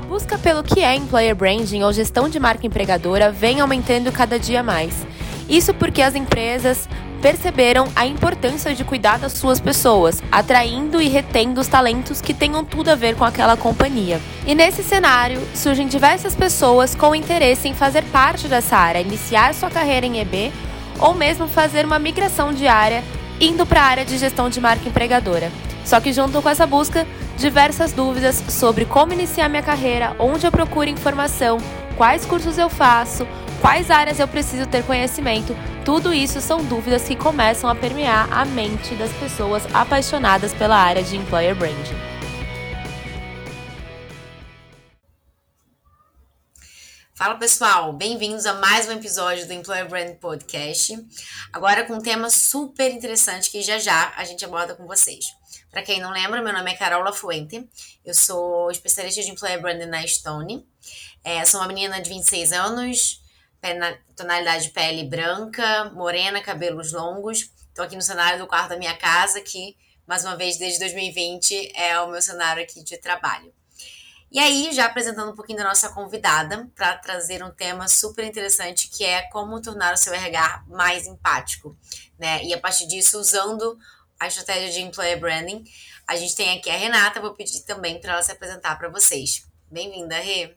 A busca pelo que é employer branding ou gestão de marca empregadora vem aumentando cada dia mais. Isso porque as empresas perceberam a importância de cuidar das suas pessoas, atraindo e retendo os talentos que tenham tudo a ver com aquela companhia. E nesse cenário, surgem diversas pessoas com interesse em fazer parte dessa área, iniciar sua carreira em EB ou mesmo fazer uma migração diária indo para a área de gestão de marca empregadora. Só que junto com essa busca, diversas dúvidas sobre como iniciar minha carreira, onde eu procuro informação, quais cursos eu faço, quais áreas eu preciso ter conhecimento, tudo isso são dúvidas que começam a permear a mente das pessoas apaixonadas pela área de employer branding. Fala pessoal, bem-vindos a mais um episódio do Employer Brand Podcast. Agora com um tema super interessante que já já a gente aborda com vocês. Para quem não lembra, meu nome é Carola Fuente, eu sou especialista de Employer Branding na Stone. É, sou uma menina de 26 anos, tonalidade de pele branca, morena, cabelos longos. Estou aqui no cenário do quarto da minha casa, que, mais uma vez, desde 2020, é o meu cenário aqui de trabalho. E aí, já apresentando um pouquinho da nossa convidada, para trazer um tema super interessante, que é como tornar o seu RH mais empático. Né? E a partir disso, usando a estratégia de employer branding, a gente tem aqui a Renata, vou pedir também para ela se apresentar para vocês. Bem-vinda, Rê.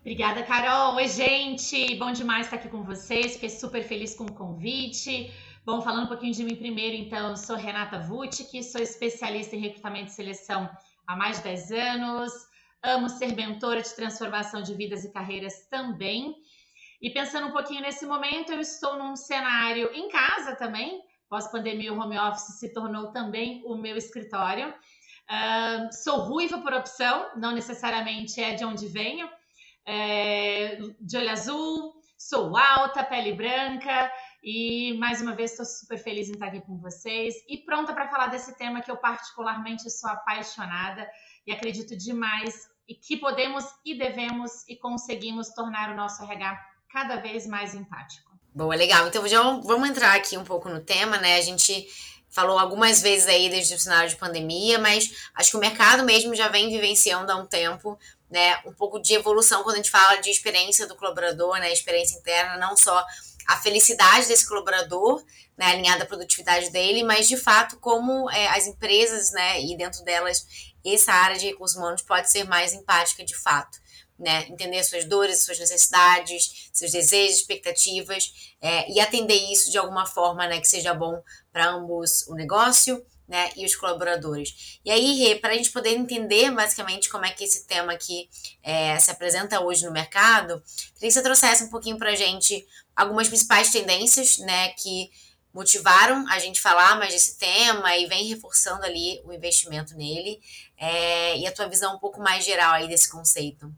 Obrigada, Carol. Oi, gente. Bom demais estar aqui com vocês. Fiquei super feliz com o convite. Bom, falando um pouquinho de mim primeiro, então, eu sou Renata Vutic, sou especialista em recrutamento e seleção há mais de 10 anos. Amo ser mentora de transformação de vidas e carreiras também. E pensando um pouquinho nesse momento, eu estou num cenário em casa também. Pós-pandemia, o home office se tornou também o meu escritório. Uh, sou ruiva por opção, não necessariamente é de onde venho é, de olho azul, sou alta, pele branca e mais uma vez estou super feliz em estar aqui com vocês e pronta para falar desse tema que eu particularmente sou apaixonada e acredito demais e que podemos e devemos e conseguimos tornar o nosso RH cada vez mais empático. Boa, legal. Então já vamos entrar aqui um pouco no tema, né? A gente falou algumas vezes aí desde o cenário de pandemia, mas acho que o mercado mesmo já vem vivenciando há um tempo né, um pouco de evolução quando a gente fala de experiência do colaborador, né, experiência interna, não só a felicidade desse colaborador, né, alinhada à produtividade dele, mas de fato como é, as empresas, né, e dentro delas essa área de recursos humanos pode ser mais empática de fato. Né, entender suas dores, suas necessidades, seus desejos, expectativas é, e atender isso de alguma forma né, que seja bom para ambos o negócio né, e os colaboradores. E aí, para a gente poder entender basicamente como é que esse tema aqui é, se apresenta hoje no mercado, queria que você trouxesse um pouquinho para a gente algumas principais tendências né, que motivaram a gente falar mais desse tema e vem reforçando ali o investimento nele é, e a tua visão um pouco mais geral aí desse conceito.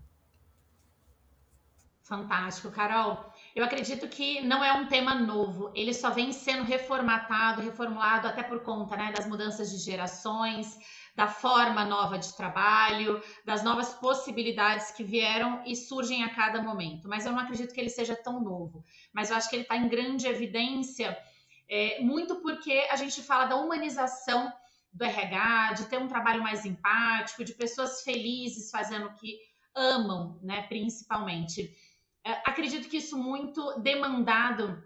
Fantástico, Carol. Eu acredito que não é um tema novo, ele só vem sendo reformatado, reformulado até por conta né, das mudanças de gerações, da forma nova de trabalho, das novas possibilidades que vieram e surgem a cada momento. Mas eu não acredito que ele seja tão novo. Mas eu acho que ele está em grande evidência, é, muito porque a gente fala da humanização do RH, de ter um trabalho mais empático, de pessoas felizes fazendo o que amam, né, principalmente. É, acredito que isso muito demandado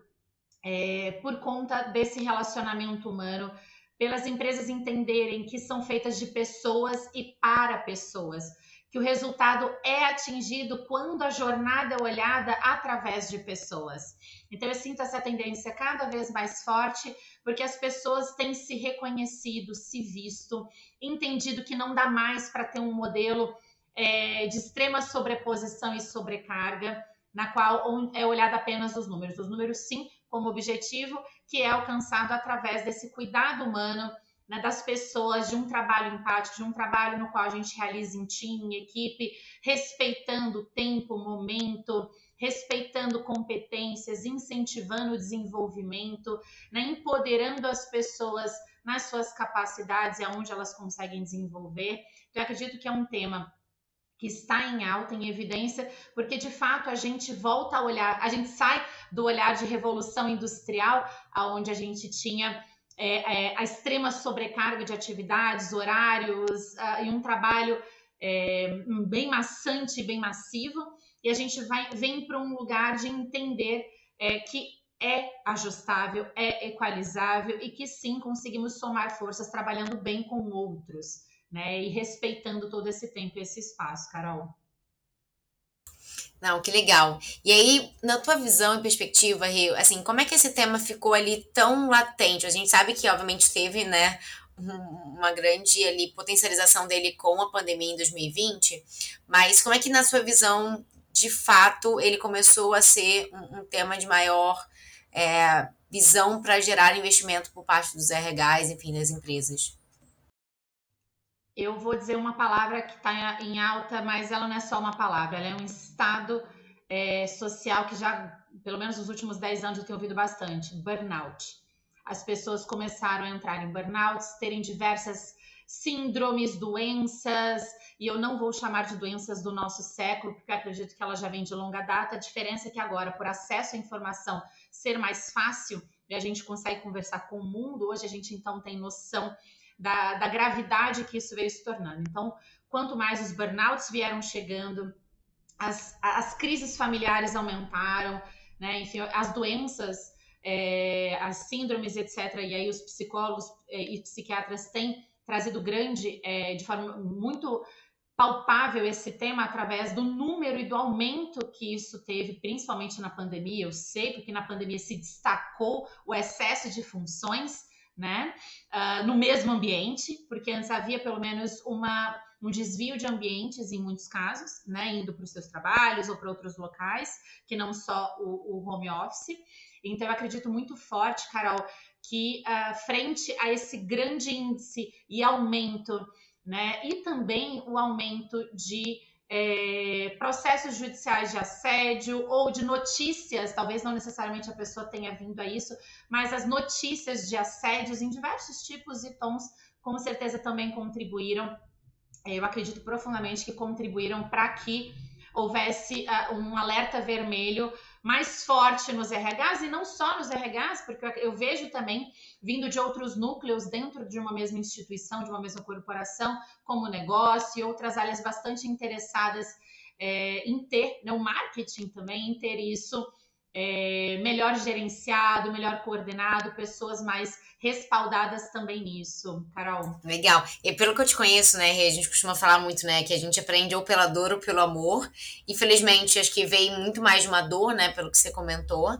é, por conta desse relacionamento humano, pelas empresas entenderem que são feitas de pessoas e para pessoas, que o resultado é atingido quando a jornada é olhada através de pessoas. Então eu sinto essa tendência cada vez mais forte, porque as pessoas têm se reconhecido, se visto, entendido que não dá mais para ter um modelo é, de extrema sobreposição e sobrecarga na qual é olhado apenas os números. Os números, sim, como objetivo, que é alcançado através desse cuidado humano né, das pessoas, de um trabalho empático, de um trabalho no qual a gente realiza em time, em equipe, respeitando tempo, momento, respeitando competências, incentivando o desenvolvimento, né, empoderando as pessoas nas suas capacidades e aonde elas conseguem desenvolver. Então, eu acredito que é um tema que está em alta, em evidência, porque de fato a gente volta a olhar, a gente sai do olhar de revolução industrial, aonde a gente tinha é, é, a extrema sobrecarga de atividades, horários uh, e um trabalho é, bem maçante, bem massivo, e a gente vai, vem para um lugar de entender é, que é ajustável, é equalizável e que sim conseguimos somar forças trabalhando bem com outros, né? E respeitando todo esse tempo e esse espaço, Carol. Não, que legal. E aí, na tua visão e perspectiva, Rio, assim, como é que esse tema ficou ali tão latente? A gente sabe que, obviamente, teve, né, uma grande ali potencialização dele com a pandemia em 2020, mas como é que, na sua visão, de fato, ele começou a ser um, um tema de maior é, visão para gerar investimento por parte dos RHs, enfim, das empresas? Eu vou dizer uma palavra que está em alta, mas ela não é só uma palavra, ela é um estado é, social que já, pelo menos nos últimos 10 anos, eu tenho ouvido bastante: burnout. As pessoas começaram a entrar em burnouts, terem diversas síndromes, doenças, e eu não vou chamar de doenças do nosso século, porque acredito que ela já vem de longa data. A diferença é que agora, por acesso à informação ser mais fácil, e a gente consegue conversar com o mundo, hoje a gente então tem noção da, da gravidade que isso veio se tornando. Então, quanto mais os burnouts vieram chegando, as, as crises familiares aumentaram, né? Enfim, as doenças, é, as síndromes, etc. E aí os psicólogos é, e psiquiatras têm trazido grande, é, de forma muito palpável esse tema através do número e do aumento que isso teve, principalmente na pandemia. Eu sei porque na pandemia se destacou o excesso de funções né? Uh, no mesmo ambiente, porque antes havia pelo menos uma, um desvio de ambientes em muitos casos, né? Indo para os seus trabalhos ou para outros locais, que não só o, o, home office. Então, eu acredito muito forte, Carol, que uh, frente a esse grande índice e aumento, né? E também o aumento de é, processos judiciais de assédio ou de notícias, talvez não necessariamente a pessoa tenha vindo a isso, mas as notícias de assédios em diversos tipos e tons, com certeza também contribuíram. Eu acredito profundamente que contribuíram para que houvesse uh, um alerta vermelho mais forte nos RHs e não só nos RHs, porque eu vejo também vindo de outros núcleos dentro de uma mesma instituição, de uma mesma corporação, como negócio e outras áreas bastante interessadas é, em ter, né, o marketing também, em ter isso é, melhor gerenciado, melhor coordenado, pessoas mais respaldadas também nisso, Carol. Legal. E pelo que eu te conheço, né, a gente costuma falar muito, né, que a gente aprende ou pela dor ou pelo amor. Infelizmente, acho que veio muito mais de uma dor, né, pelo que você comentou.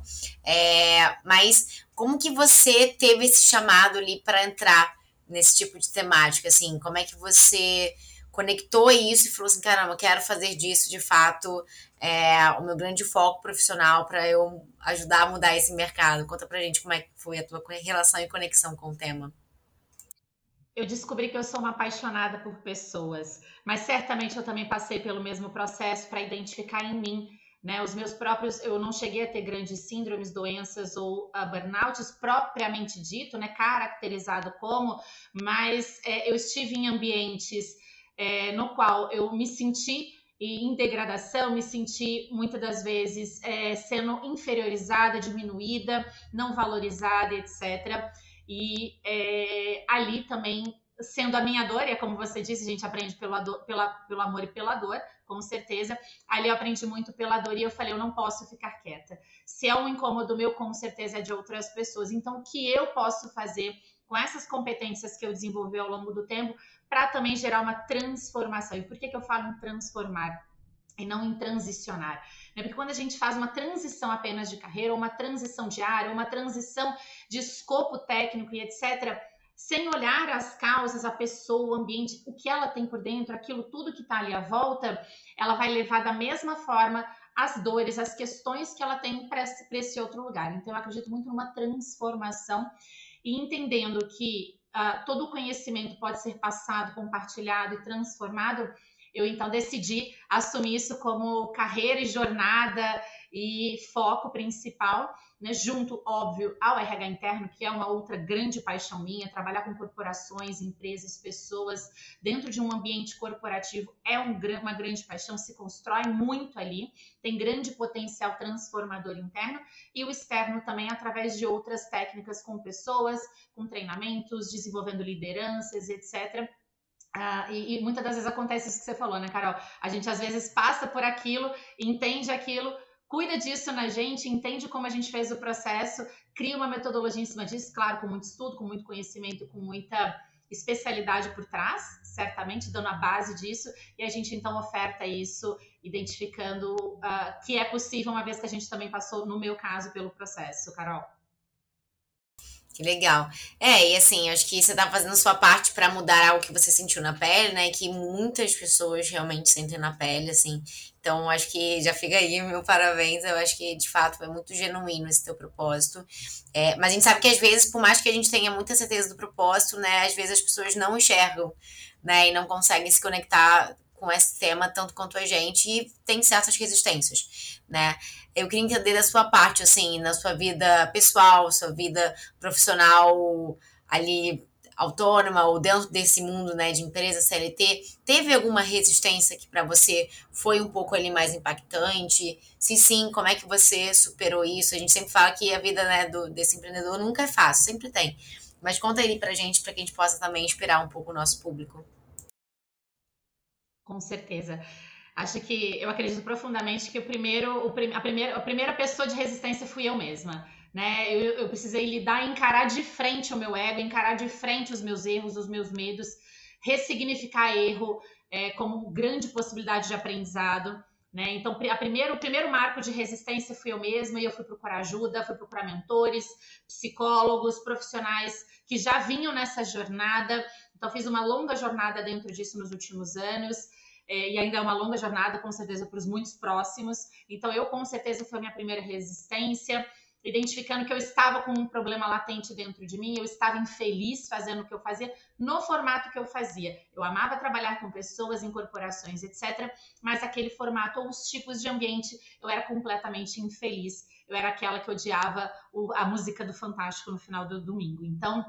É, mas como que você teve esse chamado ali para entrar nesse tipo de temática, assim? Como é que você conectou isso e falou assim, caramba, quero fazer disso de fato é, o meu grande foco profissional para eu ajudar a mudar esse mercado. Conta pra gente como é que foi a tua relação e conexão com o tema. Eu descobri que eu sou uma apaixonada por pessoas, mas certamente eu também passei pelo mesmo processo para identificar em mim, né, os meus próprios, eu não cheguei a ter grandes síndromes, doenças ou uh, burnouts propriamente dito, né, caracterizado como, mas é, eu estive em ambientes é, no qual eu me senti em degradação, me senti muitas das vezes é, sendo inferiorizada, diminuída, não valorizada, etc. E é, ali também sendo a minha dor, e é como você disse, a gente aprende pela dor, pela, pelo amor e pela dor, com certeza. Ali eu aprendi muito pela dor e eu falei, eu não posso ficar quieta. Se é um incômodo meu, com certeza é de outras pessoas. Então, o que eu posso fazer com essas competências que eu desenvolvi ao longo do tempo para também gerar uma transformação. E por que, que eu falo em transformar? e não em transicionar. Né? Porque quando a gente faz uma transição apenas de carreira, ou uma transição de área, ou uma transição de escopo técnico e etc., sem olhar as causas, a pessoa, o ambiente, o que ela tem por dentro, aquilo tudo que está ali à volta, ela vai levar da mesma forma as dores, as questões que ela tem para esse outro lugar. Então, eu acredito muito numa transformação e entendendo que uh, todo o conhecimento pode ser passado, compartilhado e transformado, eu então decidi assumir isso como carreira e jornada e foco principal, né, junto, óbvio, ao RH interno, que é uma outra grande paixão minha, trabalhar com corporações, empresas, pessoas dentro de um ambiente corporativo é um, uma grande paixão, se constrói muito ali, tem grande potencial transformador interno, e o externo também através de outras técnicas com pessoas, com treinamentos, desenvolvendo lideranças, etc., Uh, e, e, muitas das vezes acontece isso que você falou, né, Carol? A gente às vezes passa por aquilo, entende aquilo, cuida disso na gente, entende como a gente fez o processo, cria uma metodologia em cima disso, claro, com muito estudo, com muito conhecimento, com muita especialidade por trás, certamente dando a base disso, e a gente então oferta isso, identificando uh, que é possível, uma vez que a gente também passou, no meu caso, pelo processo, Carol. Que legal. É, e assim, acho que você tá fazendo sua parte para mudar algo que você sentiu na pele, né? Que muitas pessoas realmente sentem na pele, assim. Então, acho que já fica aí meu parabéns. Eu acho que, de fato, é muito genuíno esse teu propósito. É, mas a gente sabe que, às vezes, por mais que a gente tenha muita certeza do propósito, né? Às vezes as pessoas não enxergam, né? E não conseguem se conectar com esse tema tanto quanto a gente e tem certas resistências, né? Eu queria entender da sua parte, assim, na sua vida pessoal, sua vida profissional ali autônoma ou dentro desse mundo, né, de empresa CLT, teve alguma resistência que para você foi um pouco ali mais impactante? Se sim, como é que você superou isso? A gente sempre fala que a vida, né, do, desse empreendedor nunca é fácil, sempre tem. Mas conta aí pra gente, para que a gente possa também inspirar um pouco o nosso público. Com certeza. Acho que eu acredito profundamente que o primeiro, o prim, a, primeira, a primeira pessoa de resistência fui eu mesma. Né? Eu, eu precisei lidar, encarar de frente o meu ego, encarar de frente os meus erros, os meus medos, ressignificar erro é, como grande possibilidade de aprendizado. Né? Então, a primeiro, o primeiro marco de resistência fui eu mesma e eu fui procurar ajuda, fui procurar mentores, psicólogos, profissionais que já vinham nessa jornada. Então, fiz uma longa jornada dentro disso nos últimos anos é, e ainda é uma longa jornada, com certeza, para os muitos próximos. Então, eu, com certeza, foi a minha primeira resistência, identificando que eu estava com um problema latente dentro de mim, eu estava infeliz fazendo o que eu fazia, no formato que eu fazia. Eu amava trabalhar com pessoas, em corporações, etc., mas aquele formato ou os tipos de ambiente, eu era completamente infeliz. Eu era aquela que odiava o, a música do Fantástico no final do domingo. Então,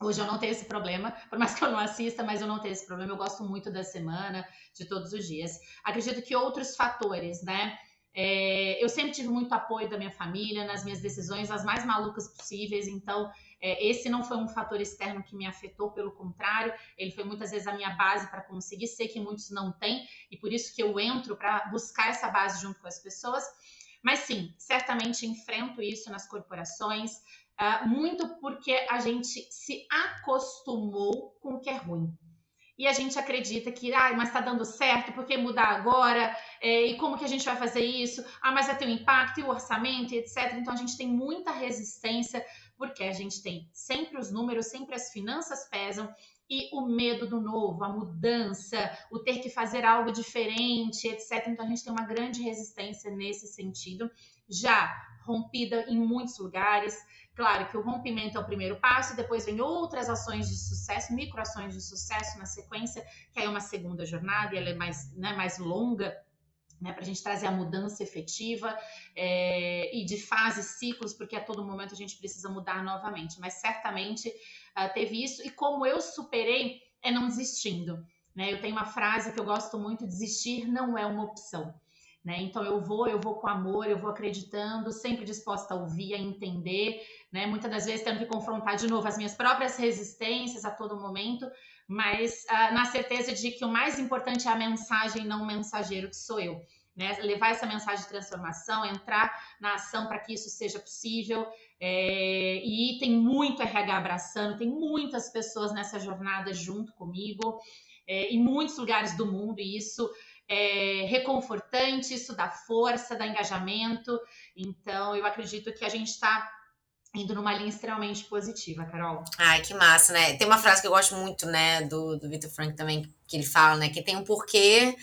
Hoje eu não tenho esse problema, por mais que eu não assista, mas eu não tenho esse problema. Eu gosto muito da semana, de todos os dias. Acredito que outros fatores, né? É, eu sempre tive muito apoio da minha família nas minhas decisões, as mais malucas possíveis. Então, é, esse não foi um fator externo que me afetou, pelo contrário, ele foi muitas vezes a minha base para conseguir. Sei que muitos não têm, e por isso que eu entro para buscar essa base junto com as pessoas. Mas sim, certamente enfrento isso nas corporações, Uh, muito porque a gente se acostumou com o que é ruim. E a gente acredita que, ah, mas está dando certo, por que mudar agora? É, e como que a gente vai fazer isso? Ah, mas vai ter um impacto e o orçamento, etc. Então a gente tem muita resistência, porque a gente tem sempre os números, sempre as finanças pesam, e o medo do novo, a mudança, o ter que fazer algo diferente, etc. Então a gente tem uma grande resistência nesse sentido, já rompida em muitos lugares. Claro que o rompimento é o primeiro passo, depois vem outras ações de sucesso, microações de sucesso na sequência, que aí é uma segunda jornada e ela é mais, né, mais longa, né, para a gente trazer a mudança efetiva é, e de fases, ciclos, porque a todo momento a gente precisa mudar novamente. Mas certamente uh, teve isso, e como eu superei, é não desistindo. Né? Eu tenho uma frase que eu gosto muito: desistir não é uma opção. Né? Então eu vou, eu vou com amor, eu vou acreditando, sempre disposta a ouvir, a entender, né? Muitas das vezes tendo que confrontar de novo as minhas próprias resistências a todo momento, mas uh, na certeza de que o mais importante é a mensagem, não o mensageiro que sou eu. Né? Levar essa mensagem de transformação, entrar na ação para que isso seja possível. É, e tem muito RH abraçando, tem muitas pessoas nessa jornada junto comigo, é, em muitos lugares do mundo, e isso é reconfortante, isso dá força, dá engajamento. Então, eu acredito que a gente está indo numa linha extremamente positiva, Carol. Ai, que massa, né? Tem uma frase que eu gosto muito, né, do, do Victor Frank também, que ele fala, né, que tem um porquê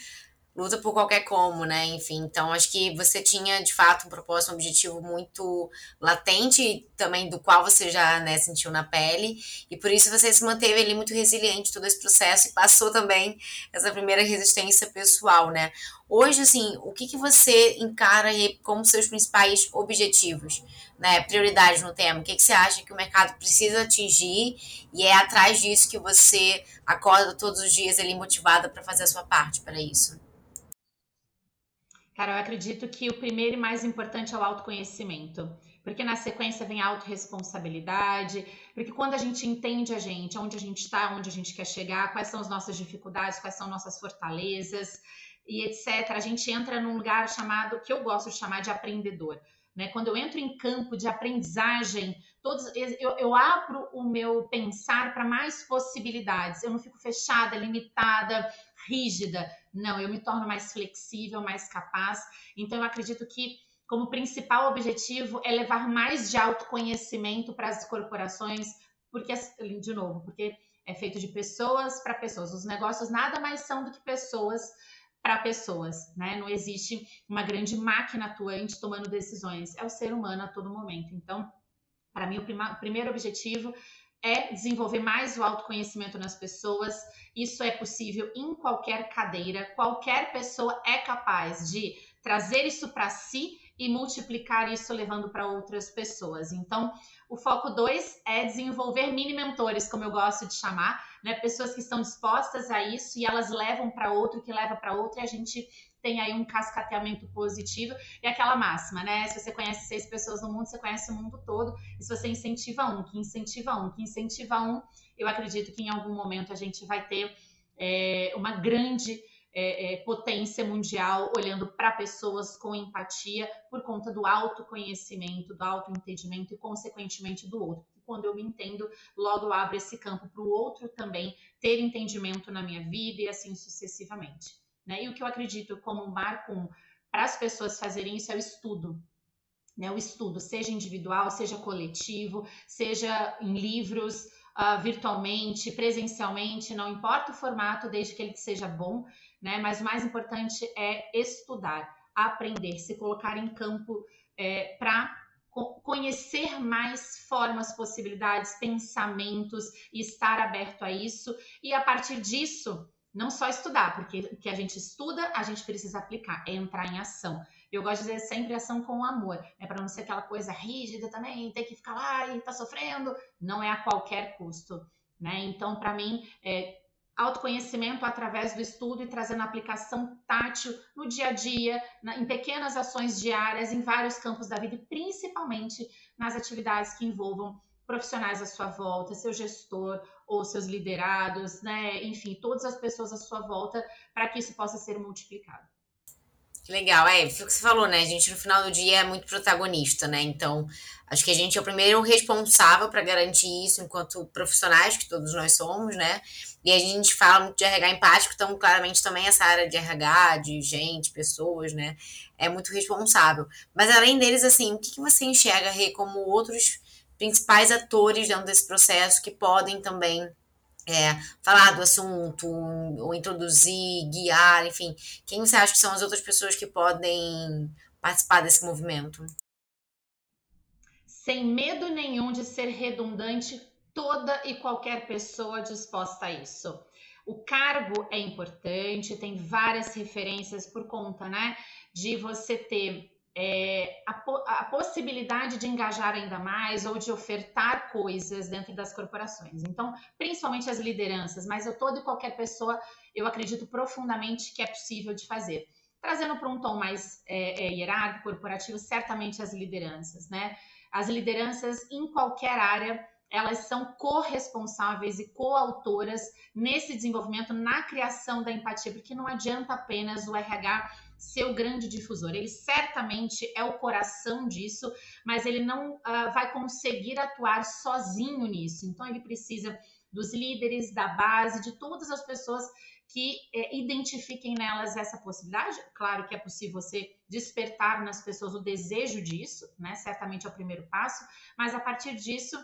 luta por qualquer como, né? Enfim, então acho que você tinha de fato um propósito, um objetivo muito latente, também do qual você já né, sentiu na pele, e por isso você se manteve ali muito resiliente todo esse processo e passou também essa primeira resistência pessoal, né? Hoje, assim, o que, que você encara como seus principais objetivos, né? Prioridades no tema? O que, que você acha que o mercado precisa atingir e é atrás disso que você acorda todos os dias ali motivada para fazer a sua parte para isso? Cara, eu acredito que o primeiro e mais importante é o autoconhecimento. Porque na sequência vem a autorresponsabilidade, porque quando a gente entende a gente, onde a gente está, onde a gente quer chegar, quais são as nossas dificuldades, quais são nossas fortalezas e etc., a gente entra num lugar chamado, que eu gosto de chamar de aprendedor. Né? Quando eu entro em campo de aprendizagem, todos, eu, eu abro o meu pensar para mais possibilidades. Eu não fico fechada, limitada, rígida. Não, eu me torno mais flexível, mais capaz. Então, eu acredito que como principal objetivo é levar mais de autoconhecimento para as corporações, porque, de novo, porque é feito de pessoas para pessoas. Os negócios nada mais são do que pessoas para pessoas, né? Não existe uma grande máquina atuante tomando decisões, é o ser humano a todo momento. Então, para mim, o, prima, o primeiro objetivo é desenvolver mais o autoconhecimento nas pessoas. Isso é possível em qualquer cadeira, qualquer pessoa é capaz de trazer isso para si e multiplicar isso levando para outras pessoas. Então, o foco 2 é desenvolver mini mentores, como eu gosto de chamar, né? Pessoas que estão dispostas a isso e elas levam para outro, que leva para outro, e a gente tem aí um cascateamento positivo e aquela máxima, né? Se você conhece seis pessoas no mundo, você conhece o mundo todo. E se você incentiva um, que incentiva um, que incentiva um, eu acredito que em algum momento a gente vai ter é, uma grande é, é, potência mundial, olhando para pessoas com empatia, por conta do autoconhecimento, do autoentendimento e, consequentemente, do outro. Quando eu me entendo, logo abro esse campo para o outro também ter entendimento na minha vida e assim sucessivamente. Né? E o que eu acredito como um marco para as pessoas fazerem isso é o estudo. Né, o estudo, seja individual, seja coletivo, seja em livros, uh, virtualmente, presencialmente, não importa o formato, desde que ele seja bom, né? Mas o mais importante é estudar, aprender, se colocar em campo é, para conhecer mais formas, possibilidades, pensamentos e estar aberto a isso. E a partir disso, não só estudar, porque o que a gente estuda, a gente precisa aplicar, é entrar em ação. Eu gosto de dizer sempre ação com amor, é para não ser aquela coisa rígida também, ter que ficar lá e tá sofrendo, não é a qualquer custo, né? Então, para mim, é, autoconhecimento através do estudo e trazendo aplicação tátil no dia a dia, na, em pequenas ações diárias, em vários campos da vida, e principalmente nas atividades que envolvam profissionais à sua volta, seu gestor ou seus liderados, né? Enfim, todas as pessoas à sua volta, para que isso possa ser multiplicado. Legal, é, foi o que você falou, né? A gente no final do dia é muito protagonista, né? Então, acho que a gente é o primeiro responsável para garantir isso enquanto profissionais, que todos nós somos, né? E a gente fala muito de RH empático, então, claramente, também essa área de RH, de gente, pessoas, né? É muito responsável. Mas além deles, assim, o que, você enxerga, Rê, como outros principais atores dentro desse processo que podem também é, falar do assunto, ou introduzir, guiar, enfim. Quem você acha que são as outras pessoas que podem participar desse movimento? Sem medo nenhum de ser redundante, toda e qualquer pessoa disposta a isso. O cargo é importante, tem várias referências por conta, né, de você ter é, a, a, possibilidade de engajar ainda mais ou de ofertar coisas dentro das corporações. Então, principalmente as lideranças, mas eu toda e qualquer pessoa, eu acredito profundamente que é possível de fazer. Trazendo para um tom mais é, é, hierárquico, corporativo, certamente as lideranças, né? As lideranças em qualquer área, elas são corresponsáveis e coautoras nesse desenvolvimento, na criação da empatia, porque não adianta apenas o RH ser o grande difusor. Ele certamente é o coração disso, mas ele não uh, vai conseguir atuar sozinho nisso. Então, ele precisa dos líderes, da base, de todas as pessoas que é, identifiquem nelas essa possibilidade. Claro que é possível você despertar nas pessoas o desejo disso, né? Certamente é o primeiro passo, mas a partir disso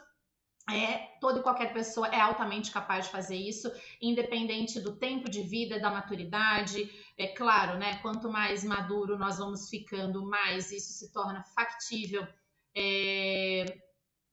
é, toda e qualquer pessoa é altamente capaz de fazer isso, independente do tempo de vida, da maturidade. É claro, né? Quanto mais maduro nós vamos ficando, mais isso se torna factível é,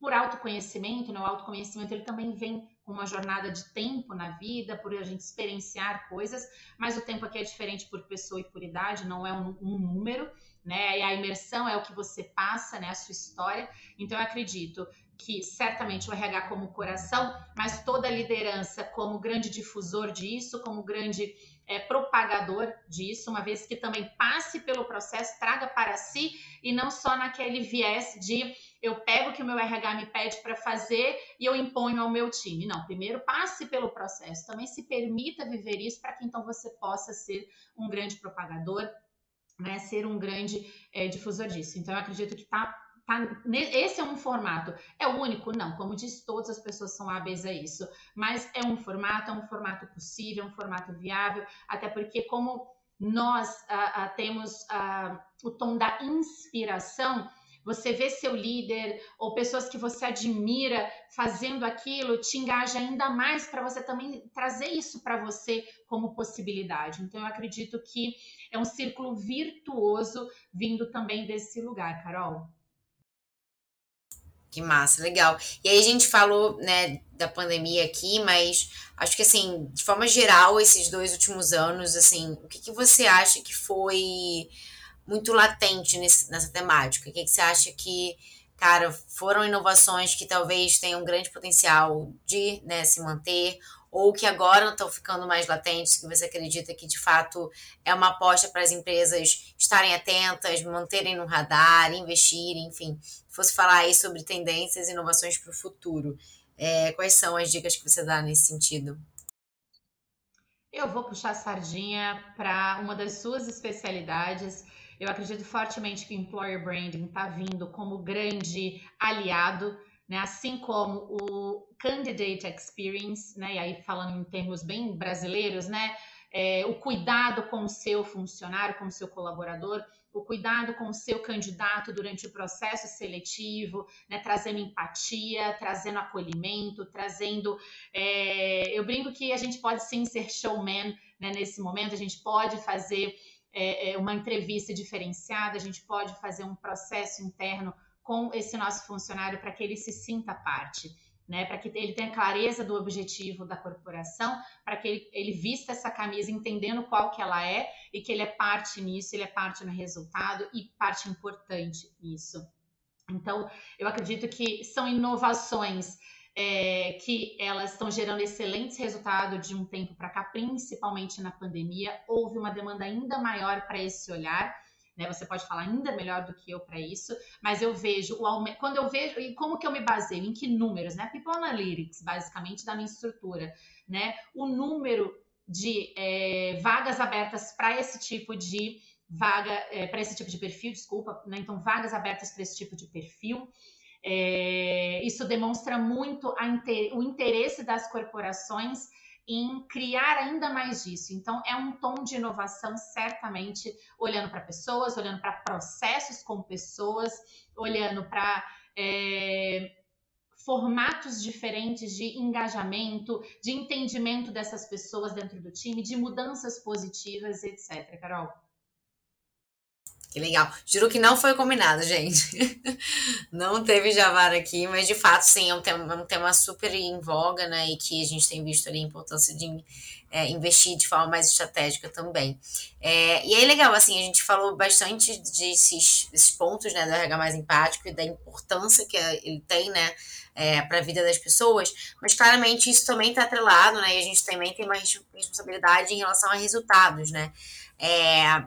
por autoconhecimento. Né? O autoconhecimento ele também vem com uma jornada de tempo na vida, por a gente experienciar coisas, mas o tempo aqui é diferente por pessoa e por idade, não é um, um número, né? E a imersão é o que você passa, né? A sua história. Então eu acredito que certamente o RH como coração, mas toda a liderança como grande difusor disso, como grande é, propagador disso, uma vez que também passe pelo processo, traga para si e não só naquele viés de eu pego o que o meu RH me pede para fazer e eu imponho ao meu time. Não, primeiro passe pelo processo, também se permita viver isso para que então você possa ser um grande propagador, né, ser um grande é, difusor disso. Então eu acredito que está Tá, esse é um formato. É o único? Não. Como diz, todas as pessoas são hábeis a isso. Mas é um formato, é um formato possível, um formato viável, até porque como nós ah, ah, temos ah, o tom da inspiração, você vê seu líder ou pessoas que você admira fazendo aquilo, te engaja ainda mais para você também trazer isso para você como possibilidade. Então, eu acredito que é um círculo virtuoso vindo também desse lugar, Carol. Que massa, legal. E aí a gente falou, né, da pandemia aqui, mas acho que assim, de forma geral, esses dois últimos anos, assim, o que, que você acha que foi muito latente nesse, nessa temática? O que, que você acha que, cara, foram inovações que talvez tenham grande potencial de né, se manter, ou que agora estão ficando mais latentes, que você acredita que de fato é uma aposta para as empresas estarem atentas, manterem no radar, investirem, enfim, fosse falar aí sobre tendências e inovações para o futuro. É, quais são as dicas que você dá nesse sentido? Eu vou puxar a sardinha para uma das suas especialidades. Eu acredito fortemente que o employer branding está vindo como grande aliado né? Assim como o candidate experience, né? E aí falando em termos bem brasileiros, né? É, o cuidado com o seu funcionário, com o seu colaborador, o cuidado com o seu candidato durante o processo seletivo, né, trazendo empatia, trazendo acolhimento, trazendo. É, eu brinco que a gente pode sim ser showman né, nesse momento, a gente pode fazer é, é uma entrevista diferenciada, a gente pode fazer um processo interno com esse nosso funcionário para que ele se sinta parte. Né, para que ele tenha clareza do objetivo da corporação, para que ele, ele, vista essa camisa entendendo qual que ela é e que ele é parte nisso, ele é parte no resultado e parte importante nisso. Então, eu acredito que são inovações é, que elas estão gerando excelentes resultados de um tempo para cá, principalmente na pandemia. Houve uma demanda ainda maior para esse olhar né? Você pode falar ainda melhor do que eu para isso, mas eu vejo o aumento, quando eu vejo, e como que eu me baseio, em que números, né? People Analytics, basicamente, da minha estrutura, né? O número de é, vagas abertas para esse tipo de vaga, é, para esse tipo de perfil, desculpa, né? Então, vagas abertas para esse tipo de perfil. É, isso demonstra muito inter, o interesse das corporações em criar ainda mais disso. Então, é um tom de inovação, certamente, olhando para pessoas, olhando para processos com pessoas, olhando para é, formatos diferentes de engajamento, de entendimento dessas pessoas dentro do time, de mudanças positivas, etc. Carol. Que legal. Juro que não foi combinado, gente. Não teve Javar aqui, mas de fato, sim, é um tema, é um tema super em voga, né? E que a gente tem visto ali a importância de é, investir de forma mais estratégica também. É, e aí, legal, assim, a gente falou bastante desses, desses pontos, né, do RH mais empático e da importância que ele tem, né, é, para a vida das pessoas, mas claramente isso também está atrelado, né? E a gente também tem uma responsabilidade em relação a resultados, né? É,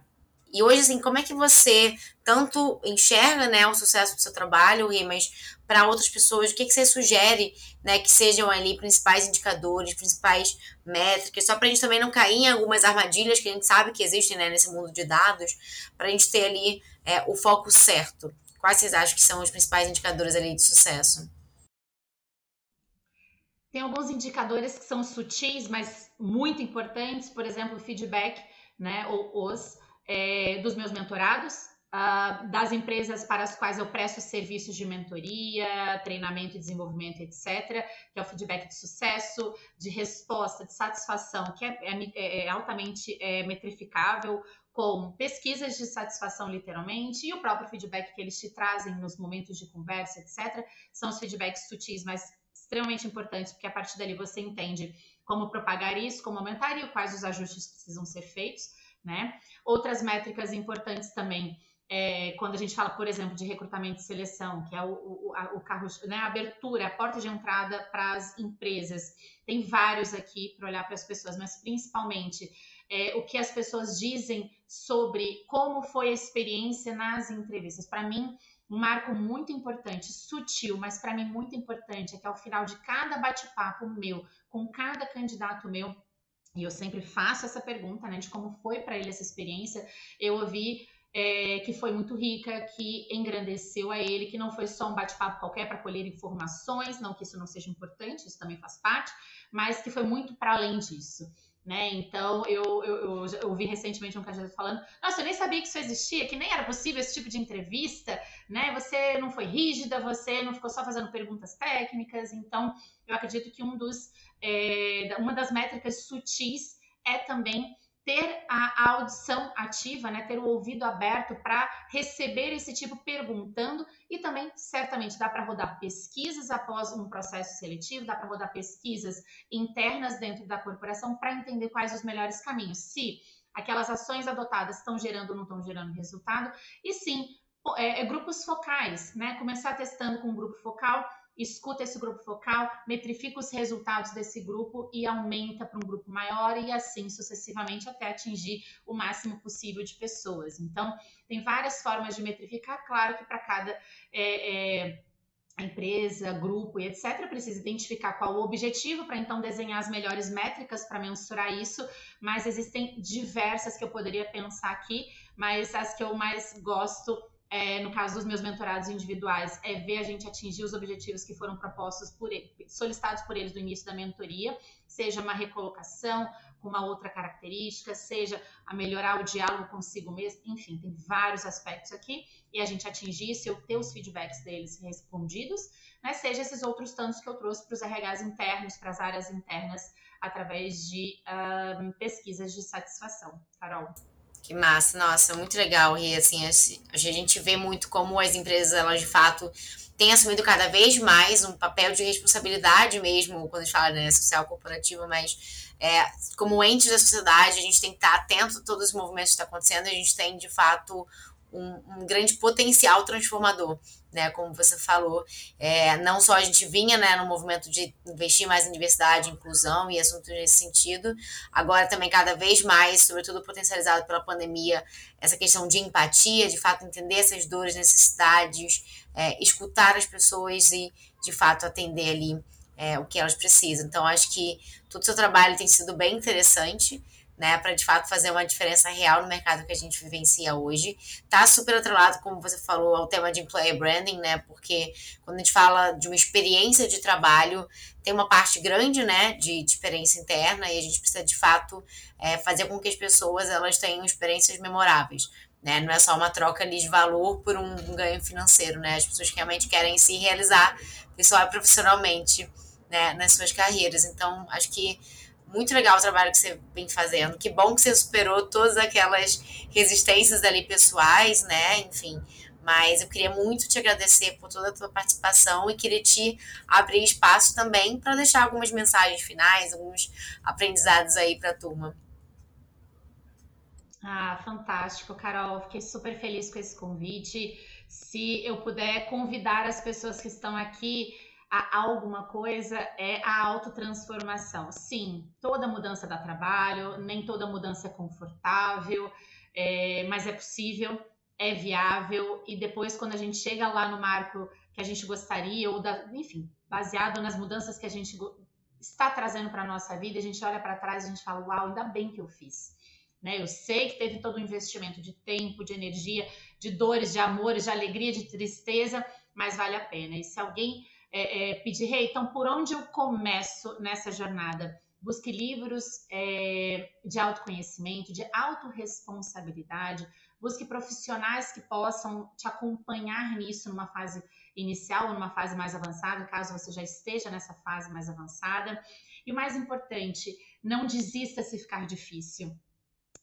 e hoje, assim, como é que você tanto enxerga né, o sucesso do seu trabalho, mas para outras pessoas, o que, que você sugere né, que sejam ali principais indicadores, principais métricas, só para a gente também não cair em algumas armadilhas que a gente sabe que existem né, nesse mundo de dados, para a gente ter ali é, o foco certo. Quais vocês acham que são os principais indicadores ali de sucesso? Tem alguns indicadores que são sutis, mas muito importantes, por exemplo, o feedback, né, ou os é, dos meus mentorados, uh, das empresas para as quais eu presto serviços de mentoria, treinamento e desenvolvimento, etc., que é o feedback de sucesso, de resposta, de satisfação, que é, é, é altamente é, metrificável, com pesquisas de satisfação, literalmente, e o próprio feedback que eles te trazem nos momentos de conversa, etc., são os feedbacks sutis, mas extremamente importantes, porque a partir dali você entende como propagar isso, como aumentar e quais os ajustes precisam ser feitos, né? Outras métricas importantes também é, quando a gente fala, por exemplo, de recrutamento e seleção, que é o, o, a, o carro, né, a abertura, a porta de entrada para as empresas. Tem vários aqui para olhar para as pessoas, mas principalmente é, o que as pessoas dizem sobre como foi a experiência nas entrevistas. Para mim, um marco muito importante, sutil, mas para mim muito importante, é que ao final de cada bate-papo meu, com cada candidato meu, e eu sempre faço essa pergunta, né, de como foi para ele essa experiência, eu ouvi é, que foi muito rica, que engrandeceu a ele, que não foi só um bate-papo qualquer para colher informações, não que isso não seja importante, isso também faz parte, mas que foi muito para além disso. Né? Então, eu, eu, eu, ouvi recentemente um candidato falando: Nossa, eu nem sabia que isso existia, que nem era possível esse tipo de entrevista, né? Você não foi rígida, você não ficou só fazendo perguntas técnicas. Então, eu acredito que um dos, é, uma das métricas sutis é também ter a, audição ativa, né, ter o ouvido aberto para receber esse tipo perguntando e também certamente dá para rodar pesquisas após um processo seletivo, dá para rodar pesquisas internas dentro da corporação para entender quais os melhores caminhos, se aquelas ações adotadas estão gerando ou não estão gerando resultado e sim é, é, grupos focais, né, começar testando com um grupo focal escuta esse grupo focal, metrifica os resultados desse grupo e aumenta para um grupo maior e assim sucessivamente até atingir o máximo possível de pessoas. Então, tem várias formas de metrificar, claro que para cada é, é, empresa, grupo e etc., precisa identificar qual o objetivo para então desenhar as melhores métricas para mensurar isso, mas existem diversas que eu poderia pensar aqui, mas as que eu mais gosto é, no caso dos meus mentorados individuais, é ver a gente atingir os objetivos que foram propostos por ele, solicitados por eles no início da mentoria, seja uma recolocação com uma outra característica, seja a melhorar o diálogo consigo mesmo, enfim, tem vários aspectos aqui, e a gente atingir isso, eu ter os feedbacks deles respondidos, né, seja esses outros tantos que eu trouxe para os RHs internos, para as áreas internas, através de uh, pesquisas de satisfação. Carol. Que massa, nossa, muito legal. E assim, a gente vê muito como as empresas, elas de fato têm assumido cada vez mais um papel de responsabilidade mesmo, quando a gente fala né, social corporativa, mas é, como entes da sociedade, a gente tem que estar atento a todos os movimentos que estão acontecendo, a gente tem de fato um, um grande potencial transformador né, como você falou, é, não só a gente vinha né, no movimento de investir mais em diversidade, inclusão e assuntos nesse sentido, agora também cada vez mais, sobretudo potencializado pela pandemia, essa questão de empatia, de fato entender essas dores, necessidades, é, escutar as pessoas e de fato atender ali é, o que elas precisam. Então, acho que todo o seu trabalho tem sido bem interessante né, para de fato fazer uma diferença real no mercado que a gente vivencia hoje. Tá super atrelado, como você falou, ao tema de employer branding, né? Porque quando a gente fala de uma experiência de trabalho, tem uma parte grande, né, de, de experiência interna e a gente precisa de fato é, fazer com que as pessoas elas tenham experiências memoráveis. Né? Não é só uma troca ali de valor por um ganho financeiro, né? As pessoas realmente querem se realizar pessoal profissionalmente, né, nas suas carreiras. Então, acho que muito legal o trabalho que você vem fazendo. Que bom que você superou todas aquelas resistências ali pessoais, né? Enfim. Mas eu queria muito te agradecer por toda a tua participação e queria te abrir espaço também para deixar algumas mensagens finais, alguns aprendizados aí para a turma. Ah, fantástico, Carol. Fiquei super feliz com esse convite. Se eu puder convidar as pessoas que estão aqui a alguma coisa é a autotransformação. Sim, toda mudança dá trabalho, nem toda mudança é confortável, é, mas é possível, é viável, e depois, quando a gente chega lá no marco que a gente gostaria, ou da, enfim, baseado nas mudanças que a gente está trazendo para a nossa vida, a gente olha para trás e a gente fala, uau, ainda bem que eu fiz. Né? Eu sei que teve todo o investimento de tempo, de energia, de dores, de amores, de alegria, de tristeza, mas vale a pena. E se alguém é, é, pedir, hey, então por onde eu começo nessa jornada? Busque livros é, de autoconhecimento, de autorresponsabilidade, busque profissionais que possam te acompanhar nisso numa fase inicial ou numa fase mais avançada, caso você já esteja nessa fase mais avançada. E o mais importante, não desista se ficar difícil.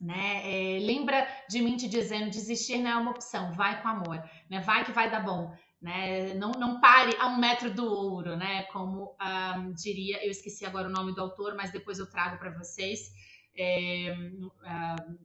Né? É, lembra de mim te dizendo, desistir não é uma opção, vai com amor, né? vai que vai dar bom. Né? Não, não pare a um metro do ouro, né? Como um, diria, eu esqueci agora o nome do autor, mas depois eu trago para vocês. É, um,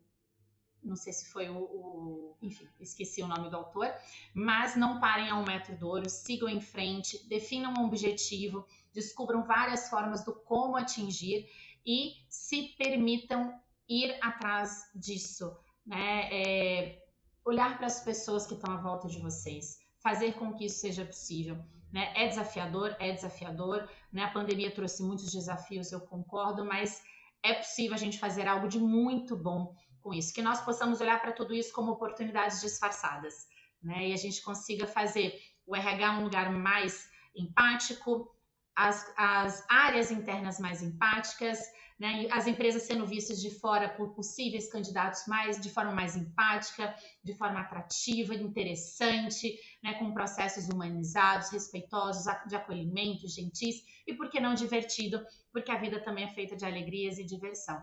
não sei se foi o, o, Enfim, esqueci o nome do autor. Mas não parem a um metro do ouro, sigam em frente, definam um objetivo, descubram várias formas do como atingir e se permitam ir atrás disso, né? É, olhar para as pessoas que estão à volta de vocês, fazer com que isso seja possível. Né? É desafiador, é desafiador. Né? A pandemia trouxe muitos desafios, eu concordo, mas é possível a gente fazer algo de muito bom com isso, que nós possamos olhar para tudo isso como oportunidades disfarçadas, né? E a gente consiga fazer o RH um lugar mais empático, as, as áreas internas mais empáticas, né? As empresas sendo vistas de fora por possíveis candidatos mais de forma mais empática, de forma atrativa, interessante, né? com processos humanizados, respeitosos, de acolhimento, gentis e por que não divertido, porque a vida também é feita de alegrias e diversão.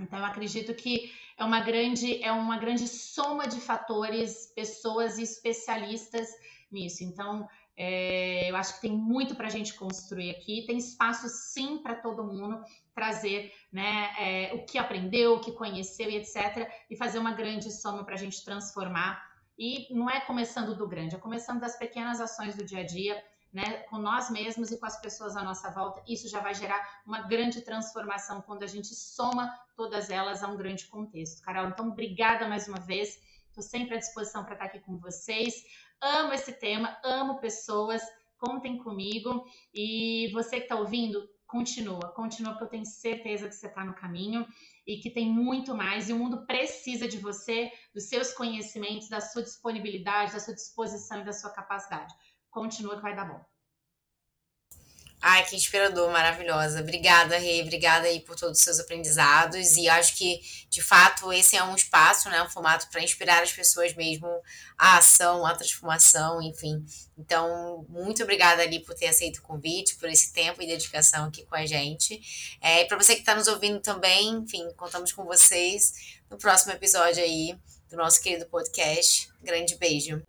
Então, eu acredito que é uma grande, é uma grande soma de fatores, pessoas e especialistas nisso. Então, é, eu acho que tem muito para a gente construir aqui. Tem espaço, sim, para todo mundo trazer né, é, o que aprendeu, o que conheceu e etc. E fazer uma grande soma para a gente transformar. E não é começando do grande, é começando das pequenas ações do dia a dia né, com nós mesmos e com as pessoas à nossa volta. Isso já vai gerar uma grande transformação quando a gente soma todas elas a um grande contexto. Carol, então obrigada mais uma vez. Estou sempre à disposição para estar aqui com vocês. Amo esse tema, amo pessoas. Contem comigo. E você que está ouvindo, continua, continua, porque eu tenho certeza que você está no caminho e que tem muito mais. E o mundo precisa de você, dos seus conhecimentos, da sua disponibilidade, da sua disposição e da sua capacidade continua que vai dar bom. Ai, que inspirador, maravilhosa. Obrigada, Rei. Obrigada aí por todos os seus aprendizados. E acho que, de fato, esse é um espaço, né? Um formato para inspirar as pessoas mesmo à ação, à transformação, enfim. Então, muito obrigada ali por ter aceito o convite, por esse tempo e dedicação aqui com a gente. É, e para você que está nos ouvindo também, enfim, contamos com vocês no próximo episódio aí do nosso querido podcast. Grande beijo.